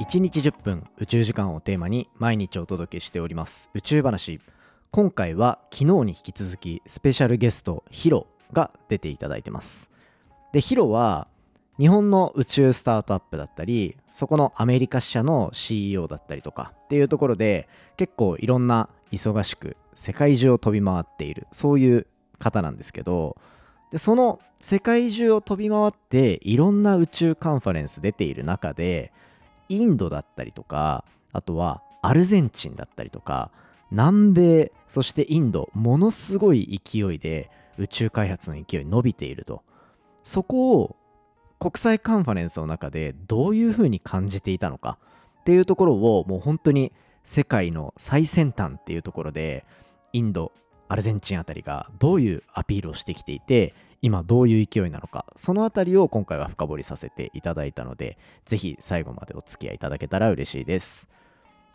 1日10分宇宙時間をテーマに毎日お届けしております。宇宙話。今回は昨日に引き続きスペシャルゲストヒロが出ていただいてます。でヒロは日本の宇宙スタートアップだったりそこのアメリカ支社の CEO だったりとかっていうところで結構いろんな忙しく世界中を飛び回っているそういう方なんですけどでその世界中を飛び回っていろんな宇宙カンファレンス出ている中でインドだったりとかあとはアルゼンチンだったりとか南米そしてインドものすごい勢いで宇宙開発の勢い伸びていると。そこを国際カンファレンスの中でどういうふうに感じていたのかっていうところをもう本当に世界の最先端っていうところでインドアルゼンチンあたりがどういうアピールをしてきていて今どういう勢いなのかそのあたりを今回は深掘りさせていただいたのでぜひ最後までお付き合いいただけたら嬉しいです。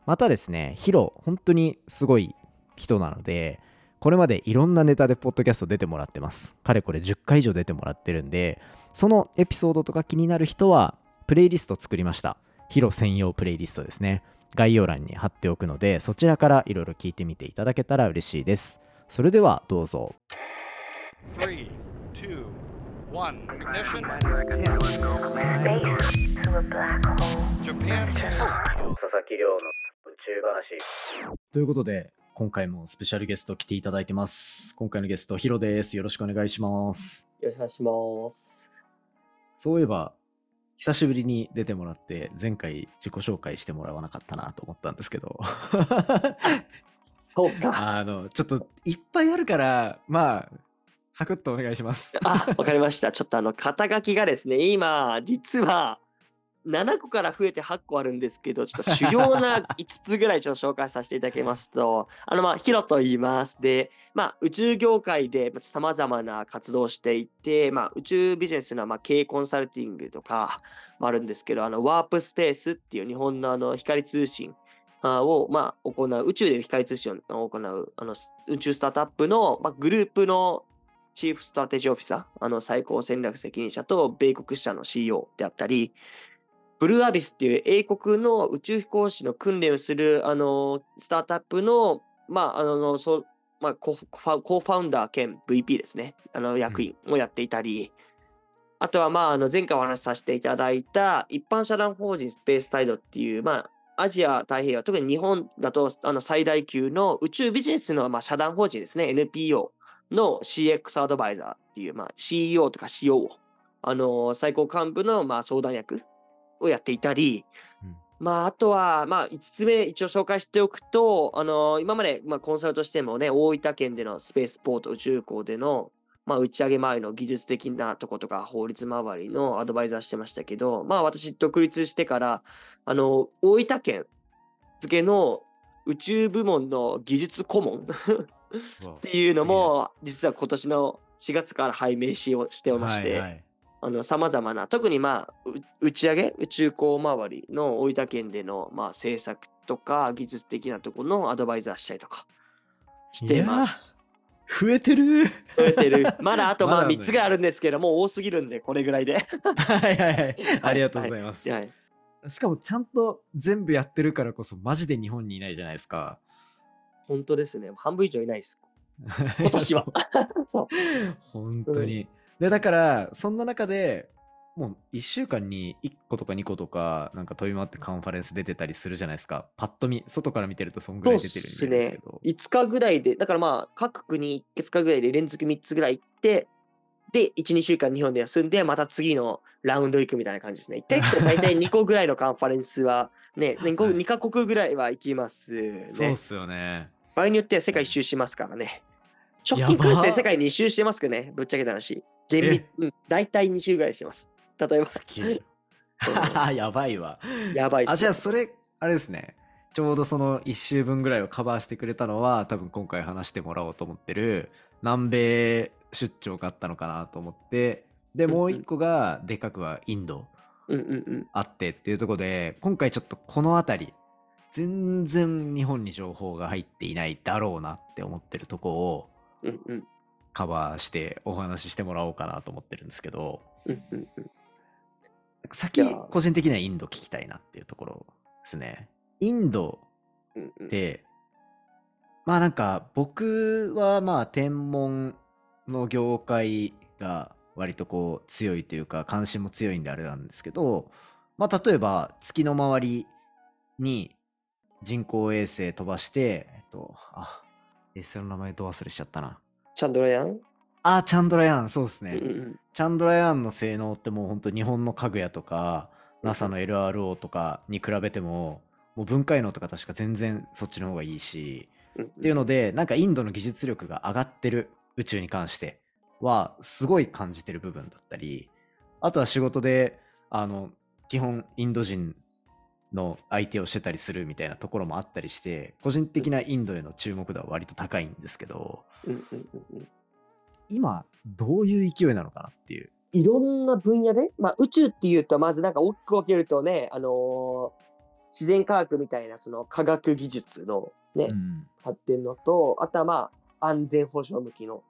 またですねヒロ本当にすごい人なのでこれまでいろんなネタでポッドキャスト出てもらってます。かれこれ10回以上出てもらってるんでそのエピソードとか気になる人はプレイリスト作りました。ヒロ専用プレイリストですね。概要欄に貼っておくのでそちらからいろいろ聞いてみていただけたら嬉しいです。それではどうぞ。3, 2, 1, ignition. Japan. 佐々木亮の宇宙話ということで今回もスペシャルゲスト来ていただいてます今回のゲストヒロですよろしくお願いしますよろしくお願いします。そういえば久しぶりに出てもらって前回自己紹介してもらわなかったなと思ったんですけどそうか。あのちょっといっぱいあるからまあサクッとお願いしますあ、わかりました。ちょっとあの、肩書きがですね、今、実は、7個から増えて8個あるんですけど、ちょっと主要な5つぐらいちょっと紹介させていただきますと、あの、まあ、ヒロと言います。で、まあ、宇宙業界で様々な活動をしていて、まあ、宇宙ビジネスのまあ経営コンサルティングとかもあるんですけど、あの、ワープスペースっていう日本のあの、光通信あを、まあ、行う、宇宙で光通信を行う、あの、宇宙スタートアップの、まあ、グループのチーフストラテジーオフィサー、あの、最高戦略責任者と米国支社の CEO であったり、ブルーアビスっていう英国の宇宙飛行士の訓練をする、あの、スタートアップの、まあ、あの、そう、まあ、コファコファウンダー兼 VP ですね。あの、役員をやっていたり、あとは、まあ、あの、前回お話しさせていただいた一般社団法人スペースタイドっていう、まあ、アジア太平洋、特に日本だとあの最大級の宇宙ビジネスの、まあ、社団法人ですね、NPO の CX アドバイザーっていう、まあ、CEO とか COO、あの最高幹部の、まあ、相談役をやっていたり、うん。まあ、あとは、まあ、5つ目一応紹介しておくと、あの今まで、まあ、コンサルとしてもね、大分県でのスペースポート宇宙港での、まあ、打ち上げ周りの技術的なとことか法律周りのアドバイザーしてましたけど、まあ私独立してから、あの、大分県付けの宇宙部門の技術顧問 っていうのも、実は今年の4月から拝命しをしておりまして、はいはい。あの、様々な、特にまあ、う打ち上げ、宇宙港周りの大分県での、まあ、政策とか技術的なところのアドバイザーしたりとかしてます。増えてる。増えてる。まだあと まあまだね3つぐらいあるんですけど、もう多すぎるんで、これぐらいで。はいはいはい。ありがとうございます、はい。しかもちゃんと全部やってるからこそマジで日本にいないじゃないですか本当ですね。半分以上いないです。今年は。そう。本当に、でだからそんな中でもう1週間に1個とか2個とかなんか飛び回ってカンファレンス出てたりするじゃないですかパッと見外から見てるとそんぐらい出てるんですけど。5日ぐらいで、だからまあ、各国5日ぐらいで連続3つぐらい行って、で、1、2週間日本で休んで、また次のラウンド行くみたいな感じですね。結構大体2個ぐらいのカンファレンスは、ね、2, 個はい。2カ国ぐらいは行きますね。そうっすよね。場合によっては世界一周しますからね。直近9月で世界2周してますけどね、ぶっちゃけた話。厳密、うん、大体2周ぐらいしてます。例えば、やばいわ。やばいっすあじゃあそれあれですね。ちょうどその1週分ぐらいをカバーしてくれたのは多分今回話してもらおうと思ってる南米出張があったのかなと思って。でもう一個がでかくはインドうんうんうん。あってっていうところで今回ちょっとこの辺り全然日本に情報が入っていないだろうなって思ってるとこをうんうんカバーしてお話ししてもらおうかなと思ってるんですけどうんうんうん先個人的にはインド聞きたいなっていうところですね。インドうんうんで、まあなんか僕はまあ天文の業界が割とこう強いというか関心も強いんであれなんですけど、まあ例えば月の周りに人工衛星飛ばして、えっと、あ、衛星の名前ど忘れしちゃったな。チャンドラヤン、あ、チャンドラヤーン、そうですね。うんうんチャンドラヤーンの性能ってもう本当日本の家具屋とか NASA の LRO とかに比べてももう分解能とか確か全然そっちの方がいいしうん。っていうのでなんかインドの技術力が上がってる宇宙に関してはすごい感じてる部分だったりあとは仕事であの基本インド人の相手をしてたりするみたいなところもあったりして個人的なインドへの注目度は割と高いんですけどうんうんうんうん。今どういう勢いなのかなっていう。いろんな分野で、まあ、宇宙っていうとまずなんか大きく分けるとね、あのー自然科学みたいなその科学技術のね、うん。発展のとあとはまあ安全保障向きの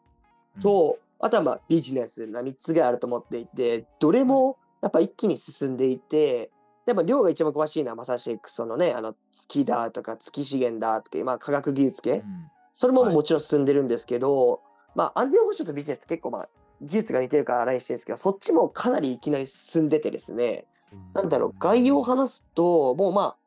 と、あとはまあビジネスな3つがあると思っていてどれもやっぱ一気に進んでいてやっぱ量が一番詳しいのはまさしくそのねあの月だとか月資源だとか、まあ、科学技術系、うん。それもはい。もちろん進んでるんですけど、まあ安全保障とビジネスって結構まあ技術が似てるからあれしてるんですけどそっちもかなりいきなり進んでてですね。なんだろう概要を話すともうまあ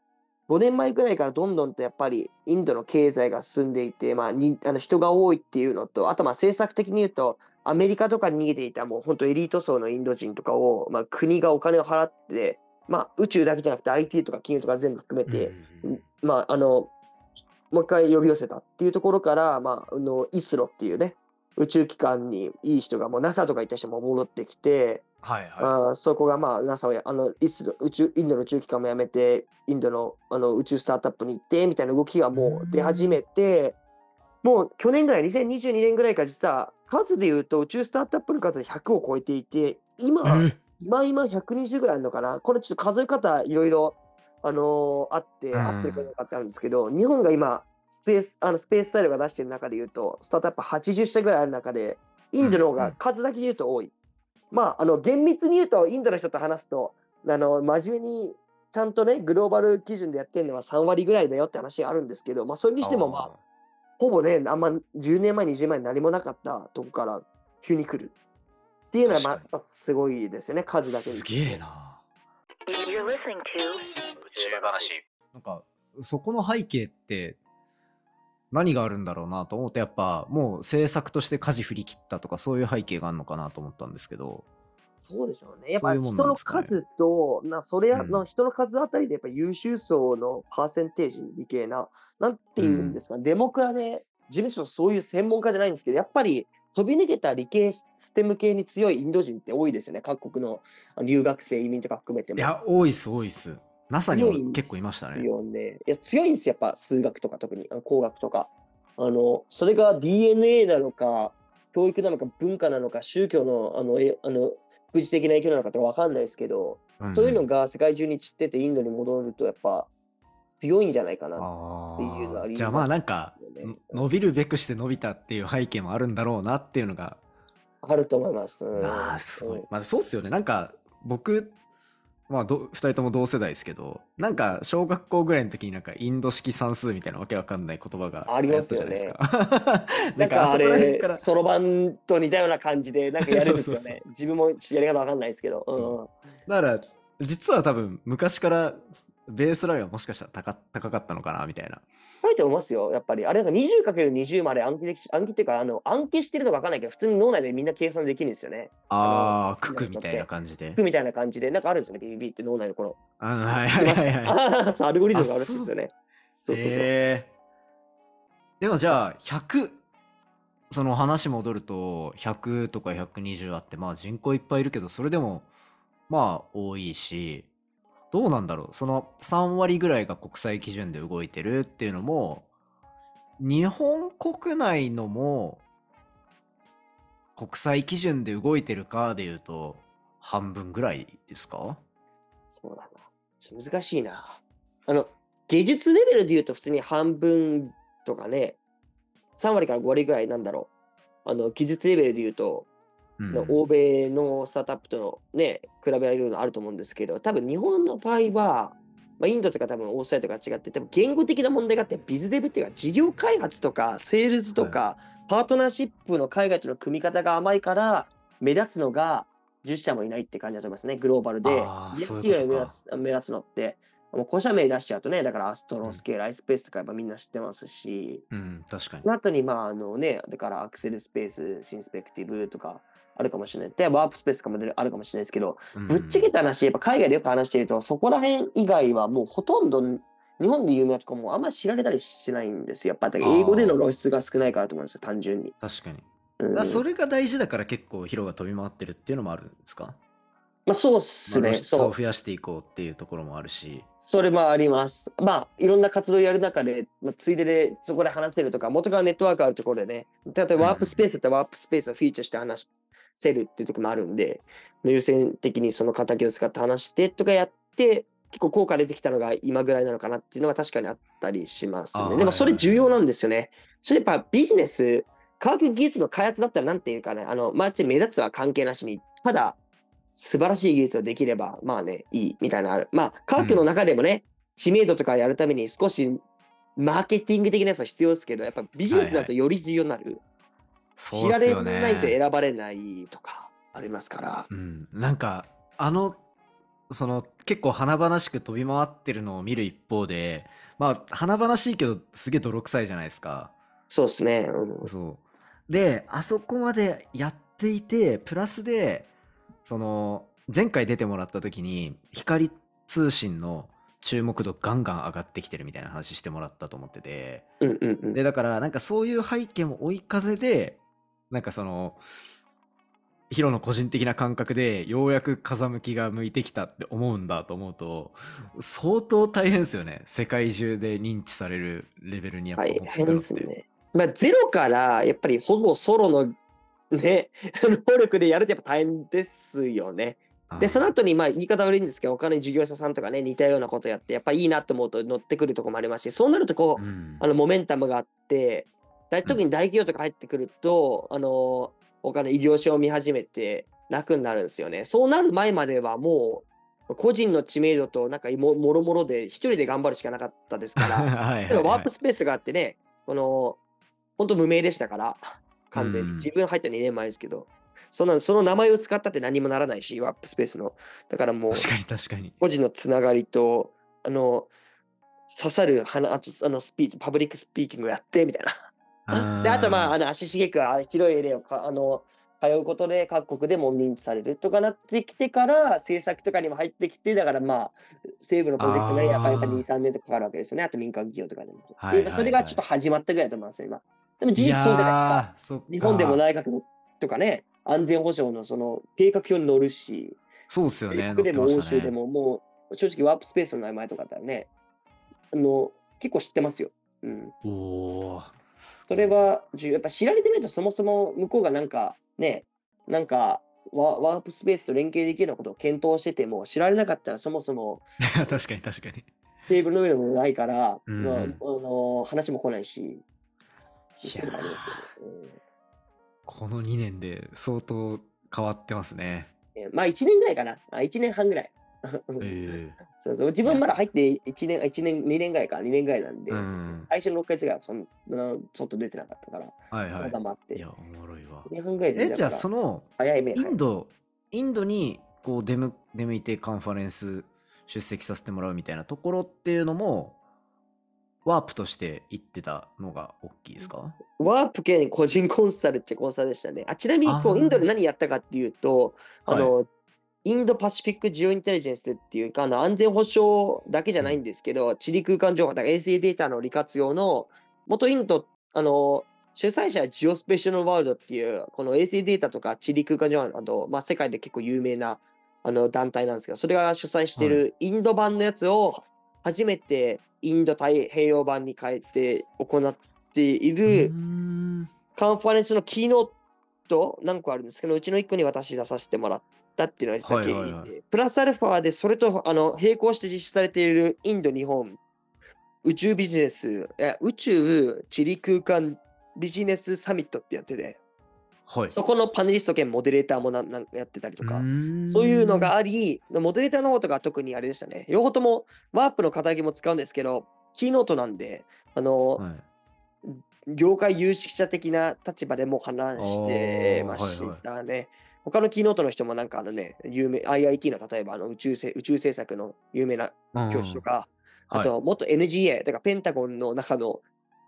5年前ぐらいからどんどんとやっぱりインドの経済が進んでいて、まあ、にあの人が多いっていうのとあとまあ政策的に言うとアメリカとかに逃げていたもう本当エリート層のインド人とかを、まあ、国がお金を払って、まあ、宇宙だけじゃなくて IT とか金融とか全部含めて、うんうんまあ、あの、もう一回呼び寄せたっていうところから、まあ、あの、イスロっていうね、宇宙機関にいい人が、もう NASA とか行った人も戻ってきて、はいはい。あーそこがまあ NASA をやあのイスロ宇宙インドの宇宙機関も辞めてインドのあの宇宙スタートアップに行ってみたいな動きがもう出始めてもう去年ぐらい2022年ぐらいから実は数で言うと宇宙スタートアップの数で100を超えていて今え今今120ぐらいあるのかな？これちょっと数え方いろいろあのーあって、うん。合ってるかどうかってあるんですけど日本が今スペースあのスペーススタイルが出してる中で言うとスタートアップ80社ぐらいある中でインドの方がうんうん。数だけで言うと多い、まああの厳密に言うとインドの人と話すとあの真面目にちゃんとねグローバル基準でやってるのは3割ぐらいだよって話があるんですけどまあそれにしてもまあほぼね、あんま10年前、20年前に何もなかったとこから急に来る。っていうのは、まあ、や確っぱすごいですよね、数だけに。すげえな。You're listening to 宇宙話。なんか、そこの背景って何があるんだろうなと思って、やっぱもう政策として舵振り切ったとかそういう背景があるのかなと思ったんですけど。そうでしょうね。やっぱそういうもん人のなんですかね数と、なそれやうんの人の数あたりでやっぱ優秀層のパーセンテージみたいな、なんていうんですか、デモクラで、自分ちょっとそういう専門家じゃないんですけど、やっぱり飛び抜けた理系ステム系に強いインド人って多いですよね。各国の留学生、移民とか含めても。いや、多いっす、多いっす。NASA に強いんも結構いましたね。よね。いや強いんですよ、やっぱ数学とか特に、あの工学とか。あの、それが DNA なのか、教育なのか、文化なのか、宗教の、あの、えあの、副次的な影響なのかってわかんないですけど、んそういうのが世界中に散っててインドに戻るとやっぱ強いんじゃないかなっあていうのはありますよね。ーじゃあまあなんか、の伸びるべくして伸びたっていう背景もあるんだろうなっていうのがあると思います。うんああ、すごいうん。まあ、そうっすよね。なんか、僕、まあ、ど2人とも同世代ですけど、なんか、小学校ぐらいの時になんか、インド式算数みたいなわけわかんない言葉がありますよね。なんかあれか、ら、そろばんと似たような感じでなんかやるんですよ そうそうね。自分もやり方わかんないですけど。うんそだから、実は多分、昔から、ベースラインはもしかしたら高高かったのかなみたいな。書いて思いますよ、やっぱり。あれなんか 20×20 まで暗記でき、暗記っていうか、あの暗記してるのかわかんないけど、普通に脳内でみんな計算できるんですよね。ああ、の九九みたいな感じで。服みたいな感じで、なんかあるんですよね、BBB って脳内のこの。あはいはいはいはい。アルゴリズムがあるらしいですよね。そうそうそう。へーでもじゃあ100その話戻ると100とか120あってまあ人口いっぱいいるけどそれでもまあ多いしどうなんだろうその3割ぐらいが国際基準で動いてるっていうのも日本国内のも国際基準で動いてるかでいうと半分ぐらいですか？そうだな。ちょっと難しいな。あの、技術レベルで言うと普通に半分とかね、3割から5割ぐらいなんだろう。あの、技術レベルで言うと、欧米のスタートアップとのね、比べられるのあると思うんですけど、多分日本の場合は、まあ、インドとか多分オーストラリアとか違って、多分言語的な問題があって、ビズデブっていうか、事業開発とか、セールスとか、パートナーシップの海外との組み方が甘いから、目立つのが10社もいないって感じだと思いますね、グローバルで。あーでそういうことか。目立つ目立つのって、もう個社名出しちゃうとね、だからアストロスケール、アイスペースとかやっぱみんな知ってますし、うん、確かにそ。の後に、まあ、あのね、だからアクセルスペース、シンスペクティブとかあるかもしれない。で、ワープスペースとかもあるかもしれないですけど、ぶっちゃけた話、やっぱ海外でよく話してると、そこら辺以外はもうほとんど日本で有名なとこもあんまり知られたりしてないんですよ。やっぱり英語での露出が少ないからと思うんですよ、単純に。確かに。うんあそれが大事だから結構ヒロが飛び回ってるっていうのもあるんですか？まあ、そうっすね。そう。を増やしていこうっていうところもあるし。それもあります。まあ、いろんな活動をやる中で、まあ、ついででそこで話せるとか、元からネットワークあるところでね、例えばワープスペースだったらワープスペースをフィーチャーして話せるっていうところもあるんで、優先的にその形を使って話してとかやって、結構効果出てきたのが今ぐらいなのかなっていうのは確かにあったりしますね。でもそれ重要なんですよね。それやっぱビジネス、科学技術の開発だったらなんていうかね、あの、まあ、目立つは関係なしに、ただ、素晴らしい技術ができれば、まあね、いいみたいなのある。まあ、科学の中でもね、知名度とかやるために少しマーケティング的なやつは必要ですけど、やっぱビジネスになるとより重要になる。知られないと選ばれないとかありますから。うん、なんかあのその結構華々しく飛び回ってるのを見る一方でまあ華々しいけどすげえ泥臭いじゃないですかそうですね。うんそうであそこまでやっていてプラスでその前回出てもらった時に光通信の注目度ガンガン上がってきてるみたいな話してもらったと思ってて。うんうんうん。でだからなんかそういう背景も追い風でなんかそのヒロの個人的な感覚でようやく風向きが向いてきたって思うんだと思うと相当大変ですよね。世界中で認知されるレベルにやっぱ大変ですね。まあ、ゼロからやっぱりほぼソロの ね、能力でやるってやっぱ大変ですよね。で、その後にまあ言い方悪いんですけど、他の事業者さんとかね、似たようなことやって、やっぱりいいなと思うと乗ってくるところもありますし、そうなるとこう、うん。あのモメンタムがあって、大特に大企業とか入ってくると、あの、他の医療書を見始めて楽になるんですよね。そうなる前まではもう、個人の知名度となんかももろもろで一人で頑張るしかなかったですから、はいはいはい。例えばワープスペースがあってね、この、本当無名でしたから、完全に。うん自分入った2年前ですけど、そんなその名前を使ったって何もならないし、ワープスペースの。だからもう、確かに確かに個人のつながりと、あの、刺さる花、あと、あの、スピーチ、パブリックスピーキングをやって、みたいな。で、あと、まあ、あの足しげくあ広いエリアをか、あの、通うことで各国でも認知されるとかなってきてから、政策とかにも入ってきて、だからまあ、政府のプロジェクトがやっぱりやっぱあー2、3年とかかかるわけですよね。あと民間企業とかでも。はいはいでそれがちょっと始まったぐらいだと思いますね、今。でも事実そうじゃないですか。日本でも内閣のとかね、安全保障のその計画表に載るし、そうっすよねでも欧州でも、もう正直ワープスペースの名前とかだったらね、あの結構知ってますよ。うん。おそれは重要。やっぱ知られてないとそもそも向こうがなんかね、なんかワワープスペースと連携できるようなことを検討してても、知られなかったらそもそも 確かに確かにテーブルの上でもないから、うんまあ、あの話も来ないし、ありますよね。うんこの2年で相当変わってますね。えーまあ1年ぐらいかな。あ1年半ぐらい。え そうそう。自分まだ入って1年、1年、2年ぐらいか、2年ぐらいなんで、えうん。最初の6ヶ月ぐらいはそんな外出てなかったから、はいはまだ待って。いいやおもろいわ。2年半ぐらいで、えじゃあその早い目インドインドにこう出向出向いてカンファレンス出席させてもらうみたいなところっていうのもワープとして行ってたのが大きいですか？ワープ兼個人コンサルってコンサルでしたね。あちなみにこうインドで何やったかっていうと、あの、インドパシフィックジオインテリジェンスっていうか、あの安全保障だけじゃないんですけど、地理空間情報だから衛星データの利活用の、元インド、あの、主催者はジオスペシャルワールドっていう、この衛星データとか地理空間情報など、まあ、世界で結構有名なあの団体なんですけど、それが主催してい。るインド版のやつを初めてインド太平洋版に変えて行っていうる、カンファレンスのキーノート何個あるんですけど、うちの1個に私出させてもらったっていうのが実ははいはいはい。プラスアルファでそれとあの並行して実施されているインド、日本、宇宙ビジネス、え宇宙地理空間ビジネスサミットってやってて、はい。そこのパネリスト兼モデレーターもななんやってたりとか、そういうのがあり、モデレーターの方とか特にあれでしたね。両方ともワープの肩書きも使うんですけど、キーノートなんで、あの、はい。業界有識者的な立場でも話してましたね。他のキーノートの人もなんかあのね、有名、IIT の例えばあの宇宙せ宇宙政策の有名な教授とか、うん。あと元 NGA、だからペンタゴンの中の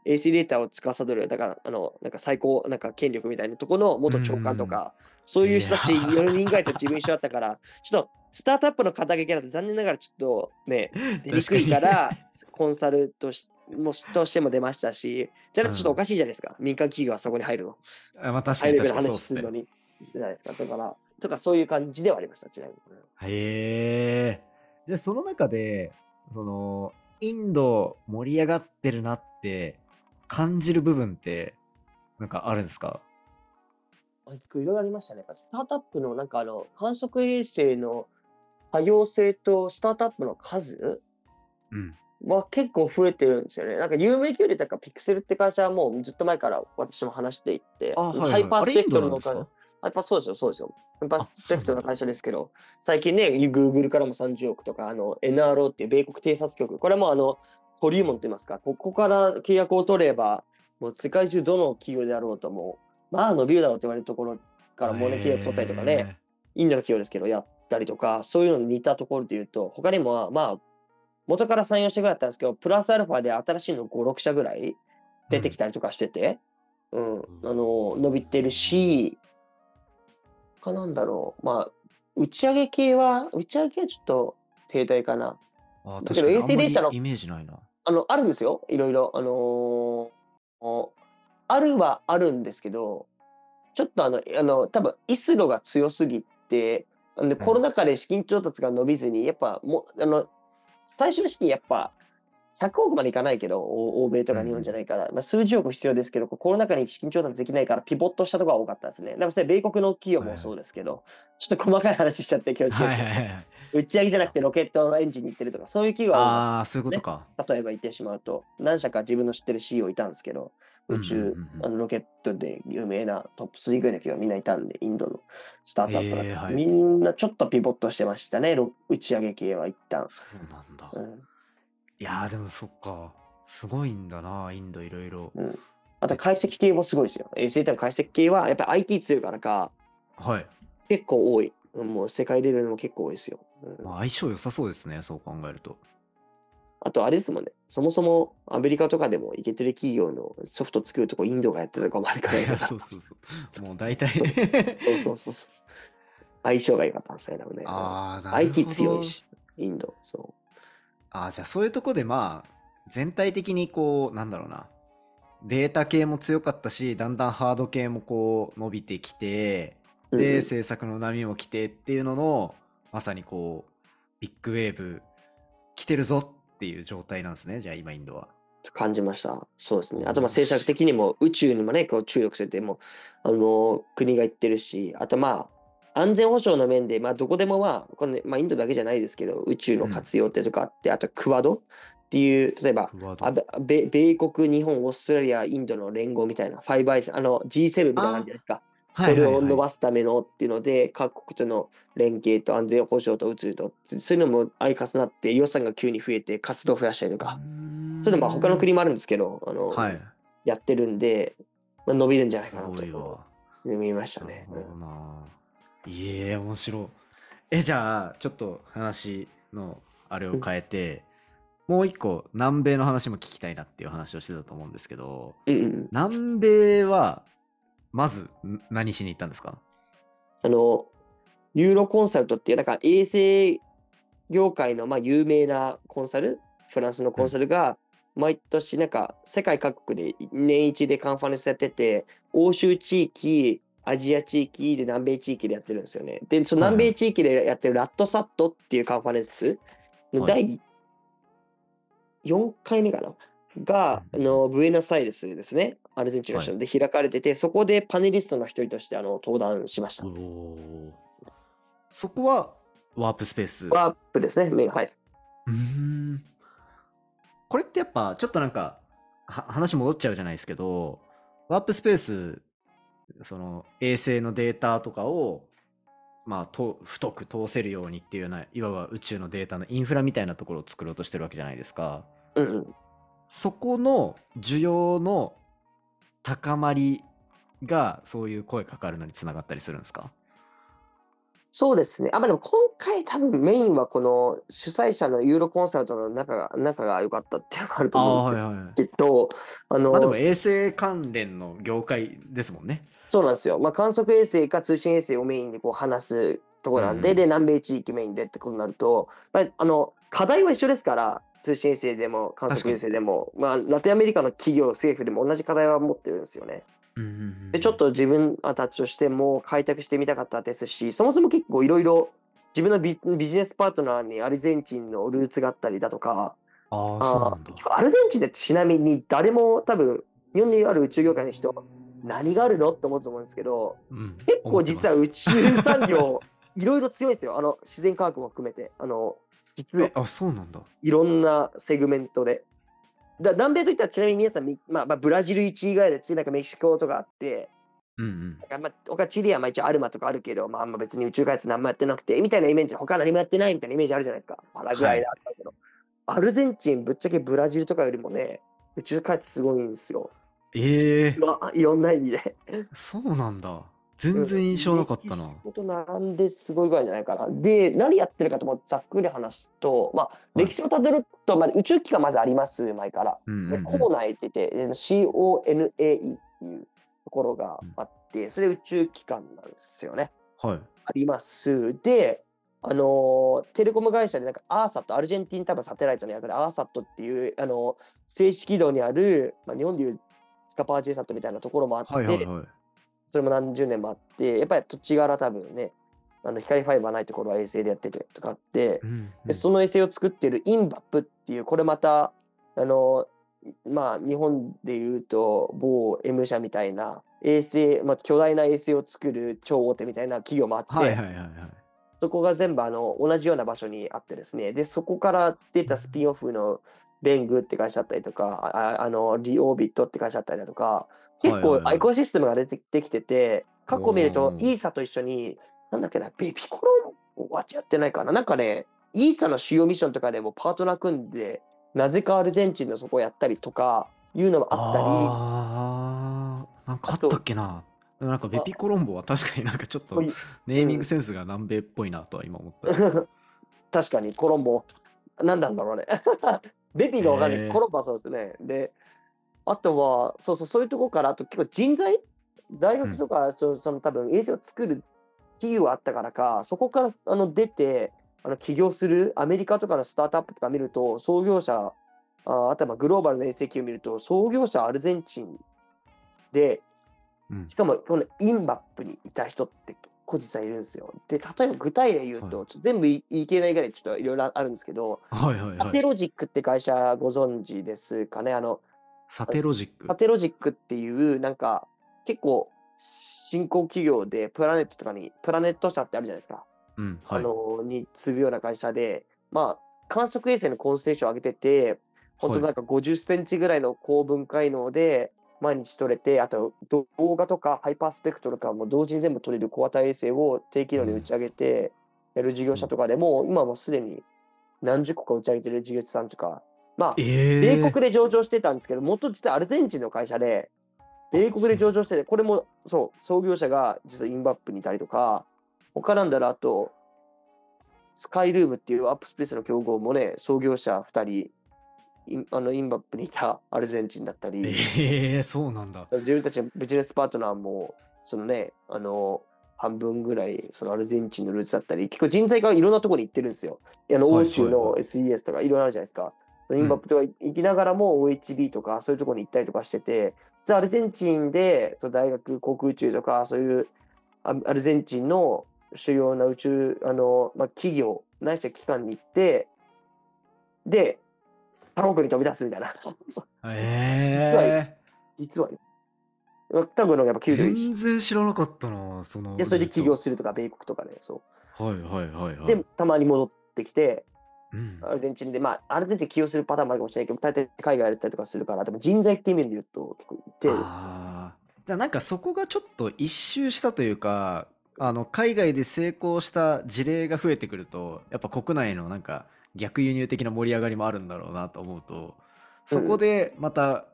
衛星データを司る、だからあの、なんか最高、なんか権力みたいなところの元長官とか、そういう人たちいや4人ぐらいと自分一緒だったから、ちょっとスタートアップの肩書きだと残念ながらちょっとね、出にくいから、コンサルとしもとしても出ましたし、じゃなくてちょっとおかしいじゃないですか。民間企業はそこに入るの。あまあ確かに確かに話するのですね。に。じゃないですか。だから、とかそういう感じではありました、ちなみに。へえ。じゃあその中で、その、インド盛り上がってるなって感じる部分って、なんかあるんですか？あいろいろありましたね。スタートアップのなんかあの観測衛星の多様性とスタートアップの数うん。は結構増えてるんですよね。なんか有名企業でピクセルって会社はもうずっと前から私も話していって、あ、はい、はい。ハイパースペクトルの会社ですかやっぱそうですよ、そうですよ。ハイパーあスペクトルの会社ですけど、最近ね、Google からも30億とか、あの NRO っていう米国偵察局、これもあの、トリウモンと言いますか、ここから契約を取れば、もう世界中どの企業であろうともう、まあ伸びるだろうと言われるところからもうね、契約取ったりとかね、インドの企業ですけど、やったりとか、そういうのに似たところで言うと、他にも、まあ、元から3、4社ぐらいだったんですけど、プラスアルファで新しいの5、6社ぐらい出てきたりとかしてて、うん、あの、伸びてるし、他なんだろう、まあ、打ち上げ系は、打ち上げ系はちょっと停滞かな。あだけど衛星データのイメージないな。あの、あるんですよ、いろいろ。あのーおあるはあるんですけど、ちょっとあの、あの、多分イスロが強すぎて、でコロナ禍で資金調達が伸びずに、やっぱもう、あの、最初の資金やっぱ、100億までいかないけど、お欧米とか日本じゃないから、まあ、数十億必要ですけど、コロナ禍に資金調達できないから、ピボットしたところが多かったですね。でもそれ、米国の企業もそうですけど、ちょっと細かい話しちゃって、恐縮はいですけどはいはいはい。打ち上げじゃなくてロケットのエンジンに行ってるとか、そういう企業は多かったああ、そういうことか。例えば言ってしまうと、何社か自分の知ってる CEO いたんですけど、宇宙、うんうんうんうんあのロケットで有名なトップ3ぐらいの企業がみんないたんで、インドのスタートアップだと、へーはいみんなちょっとピボットしてましたね、ろ打ち上げ系は一旦。そうなんだ。うんいやーでもそっか。すごいんだな、インドいろいろ。うん、あと解析系もすごいですよ。衛星データの解析系はやっぱり IT 強いからか、はい。結構多い。うんもう世界レベルでも結構多いですよ。うんまあ、相性良さそうですね、そう考えると。あとあれですもんね、そもそもアメリカとかでもイケてる企業のソフト作るとこインドがやってるとかもあるからそうそうそう。もう大体。そうそうそうそう。相性が良かったんですね、多分ね。ああ、なるほど。IT 強いし、インド。そああ、じゃあそういうとこでまあ、全体的にこう、なんだろうな。データ系も強かったし、だんだんハード系もこう伸びてきて、う。で、うん制作の波も来てっていうのの、まさにこう、ビッグウェーブ来てるぞっていう状態なんですね、じゃあ今インドは。感じました。そうですね。あと、まあ、政策的にも宇宙にもね、こう注力してても、あの、国が言ってるし、あとまあ、安全保障の面で、まあ、どこでもまあ、このねまあ、インドだけじゃないですけど、宇宙の活用ってとかあって、あと、クワドっていう、例えば、米米国、日本、オーストラリア、インドの連合みたいな、5 i あの G7 みたいな感じじゃないですか。あそはいはいはい。れを伸ばすためのっていうので、各国との連携と安全保障と宇宙と、そういうのも相重なって予算が急に増えて活動増やしたりとか、そういうのも他の国もあるんですけど、あの、はい。やってるんで、まあ、伸びるんじゃないかなとすごいましたね。なるほどないえ面白い。え、じゃあ、ちょっと話のあれを変えて、もう一個、南米の話も聞きたいなっていう話をしてたと思うんですけど、うんうん。南米は、まず、ん何しに行ったんですか？あの、ユーロコンサルトっていう、なんか衛星業界のまあ有名なコンサル、フランスのコンサルが、毎年なんか世界各国で年一でカンファレンスやってて、欧州地域、アジア地域で南米地域でやってるんですよね。で、その南米地域でやってるラットサットっていうカンファレンスのは第4回目かな？が、あのブエノスアイレスですね。アルゼンチンの人で開かれてて、そこでパネリストの一人としてあの登壇しました。そこは、ワープスペース。ワープですね。めはい。うーんこれってやっぱちょっとなんかは話戻っちゃうじゃないですけどワープスペースその衛星のデータとかをまあと太く通せるようにっていうようないわば宇宙のデータのインフラみたいなところを作ろうとしてるわけじゃないですか。うん。そこの需要の高まりがそういう声かかるのにつながったりするんですか？そうですね。あ、まあ今回多分メインはこの主催者のユーロコンサルトの仲が仲が良かったっていうのがあると思うんあーはいはいはいですけど、あの、まあでも衛星関連の業界ですもんね。そうなんですよ。まあ観測衛星か通信衛星をメインでこう話すところなんで、うんで、南米地域メインでってことになると、まあ、あの、課題は一緒ですから、通信衛星でも観測衛星でも、まあ、ラテンアメリカの企業、政府でも同じ課題は持ってるんですよね。で、ちょっと自分たちとしても開拓してみたかったですし、そもそも結構いろいろ自分のビビジネスパートナーにアルゼンチンのルーツがあったりだとか、アルゼンチンってちなみに誰も多分日本にある宇宙業界の人何があるのって思うと思うんですけどうん結構実は宇宙産業 いろいろ強いですよ。あの自然科学も含めて。あの実はあそうなんだ。いろんなセグメントで。だ南米といったらちなみに皆さんみ、まあ、まあブラジル1位以外で次なんかメキシコとかあってうんうん。まあ他チリはまあ一応アルマとかあるけど、まあ、あんま別に宇宙開発何もやってなくてみたいなイメージ他何もやってないみたいなイメージあるじゃないですかパラグアイだったけど、アルゼンチンぶっちゃけブラジルとかよりもね宇宙開発すごいんですよええまあ、いろんな意味で。そうなんだ。全然印象なかったな。メキシコと並んですごいぐらいじゃないかな。で、何やってるかともざっくり話すと、まあ、い歴史をたどると、まあ、宇宙機関まずあります、前から。で、うんうんうん校内って言って、え CONAE っていうところがあって、それ宇宙機関なんですよね。はい。あります。で、あのーテレコム会社でなんか ARSAT、アルゼンティン多分サテライトの役で ARSAT っていう、あのー静止軌道にある、まあ、日本でいうスカパー J サットみたいなところもあって、はいはいはい。それも何十年もあって、やっぱり土地柄多分ね、あの光ファイバーないところは衛星でやっててとかあって、うんうんでその衛星を作ってるインバップっていう、これまた、あの、まあ、日本でいうと、某 M 社みたいな衛星、まあ、巨大な衛星を作る超大手みたいな企業もあって、はいはいはいはい。そこが全部あの同じような場所にあってですね、で、そこから出たスピンオフのベングって会社だったりとか、ああの、リオービットって会社だったりだとか、結構エコシステムが出てできてて、過去見るとイーサと一緒に、なんだっけな、ベビコロンはやってないかな、なんかね、イーサの主要ミッションとかでもパートナー組んで、なぜかアルゼンチンのそこやったりとか、いうのもあったり、ああ、なんかあったっけな。でもなんかベピコロンボは確かになんかちょっとネーミングセンスが南米っぽいなとは今思った。確かにコロンボ、何なんだろうね。ベビーがわかんない。へーコロンボはそうですね。で、あとは、そうそう、そういうところから、あと結構人材？大学とか、そその多分衛星を作る企業があったからか、そこからあの出て、あの起業するアメリカとかのスタートアップとか見ると、創業者、ああとはまあグローバルの衛星企業を見ると、創業者アルゼンチンで、うんしかもこの INVAP にいた人って結構実はいるんですよ。で、例えば具体例言うと、全部言い言い切れないぐらいちょっといろいろあるんですけど、はいはいはい。サテロジックって会社ご存知ですかね？あの、サテロジック？サテロジックっていうなんか結構新興企業でプラネットとかに、プラネット社ってあるじゃないですか。うん、はい。あの、に次ぐような会社で、まあ、観測衛星のコンステーションを上げてて、本当はいなんか50センチぐらいの高分解能で毎日撮れて、あと動画とかハイパースペクトルとかも同時に全部撮れる小型衛星を低機能に打ち上げてやる事業者とかでも、今もうすでに何十個か打ち上げてる事業者さんとか、まあ、え米ー、国で上場してたんですけど、元実はアルゼンチンの会社で、米国で上場してて、これもそう、創業者が実はインバップにいたりとか、他なんだらあと、スカイルームっていうアップスペースの競合もね、創業者2人、インあのインバップにいたアルゼンチンだったり、えー、そうなんだ。自分たちのビジネスパートナーも、そのね、あの、半分ぐらい、そのアルゼンチンのルーツだったり、結構人材がいろんなところに行ってるんですよ。あの、はい欧州の SES とかいろいろあるじゃないですか。インバップとか行きながらも OHB とかそういうところに行ったりとかしてて、実はアルゼンチンで、その大学、航空宇宙とか、そういうあアルゼンチンの主要な宇宙、あの、まあ、企業、ないしは機関に行って、で、他国に飛び出すみたいな。え実は、他国のやっぱー、給料いいし全然知らなかったな、その。で、それで起業するとか、米国とかね、そトはいはいはいはう。い。で、たまに戻ってきて、うん、アルゼンチンで、まあ、アルゼンチン起業するパターンもあるかもしれないけど、大体海外やったりとかするから、でも人材っていう意味で言うと結構いてですね。なんかそこがちょっと一周したというかあの海外で成功した事例が増えてくるとやっぱ国内のなんか逆輸入的な盛り上がりもあるんだろうなと思うとそこでまた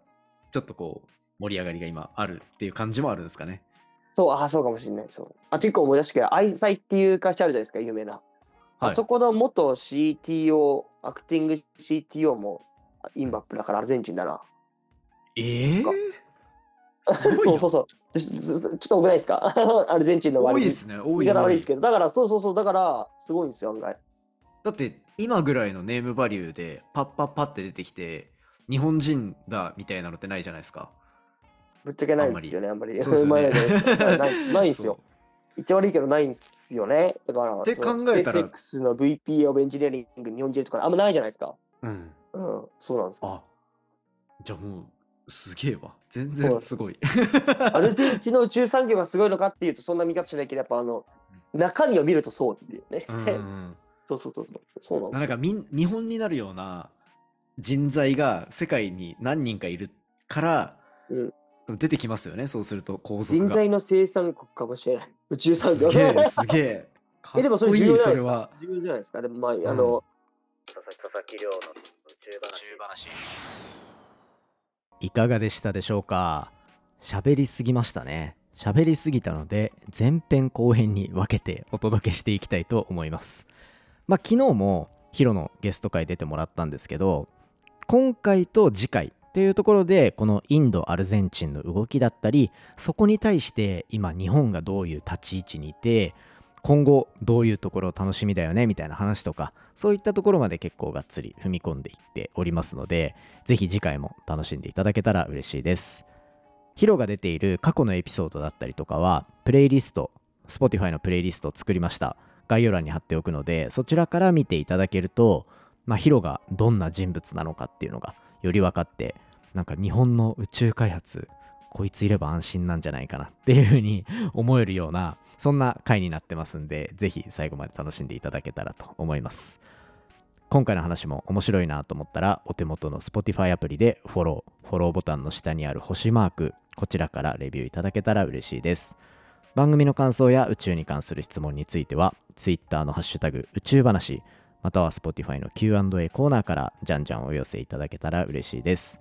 ちょっとこう盛り上がりが今あるっていう感じもあるんですかね。そう、あ、そうかもしれない。そう。あと一個思い出したけど、愛妻っていう会社あるじゃないですか、有名な。あはいそこの元 CTO、アクティング CTO もインバップだからアルゼンチンだな。ええそうそうそう。ちょっと多くないですか？アルゼンチンの割に。多いですね多言いい多い方悪いですけど、だからそうそうそう、だからすごいんですよ、案外。だって今ぐらいのネームバリューでパッパッパって出てきて日本人だみたいなのってないじゃないですか。ぶっちゃけないですよね、あんまり。そうですよねまあ ないですないですよそう。言っちゃ悪いけどないんですよね。だから、って考えたら SpaceX の VP of Engineering 日本人とかあんまないじゃないですか。うん。うん、そうなんですよ。あじゃあもうすげえわ全然すごい。アルゼンチンの宇宙産業がすごいのかっていうと、そんな見方しないけど、やっぱあの、中身を見るとそうっていうね。うんうんうん そうそうそうそう。そうなん。なんかみん見本になるような人材が世界に何人かいるから、うん出てきますよねそうすると構造が。人材の生産国かもしれない。宇宙産業。すげえすげえ。かえ、でもそれ重要じゃないですか。重要じゃないですか。でもまあ、あんの、いかがでしたでしょうか？喋りすぎましたね。喋りすぎたので前編後編に分けてお届けしていきたいと思います。まあ昨日もヒロのゲスト会出てもらったんですけど今回と次回っていうところでこのインドアルゼンチンの動きだったりそこに対して今日本がどういう立ち位置にいて今後どういうところ楽しみだよねみたいな話とかそういったところまで結構がっつり踏み込んでいっておりますのでぜひ次回も楽しんでいただけたら嬉しいです。ヒロが出ている過去のエピソードだったりとかはプレイリスト Spotify のプレイリストを作りました概要欄に貼っておくのでそちらから見ていただけると、まあ、ヒロがどんな人物なのかっていうのがより分かってなんか日本の宇宙開発こいついれば安心なんじゃないかなっていうふうに思えるようなそんな回になってますんでぜひ最後まで楽しんでいただけたらと思います。今回の話も面白いなと思ったらお手元の Spotify アプリでフォローフォローボタンの下にある星マークこちらからレビューいただけたら嬉しいです。番組の感想や宇宙に関する質問については Twitter のハッシュタグ宇宙話または Spotify の Q&A コーナーからじゃんじゃんお寄せいただけたら嬉しいです。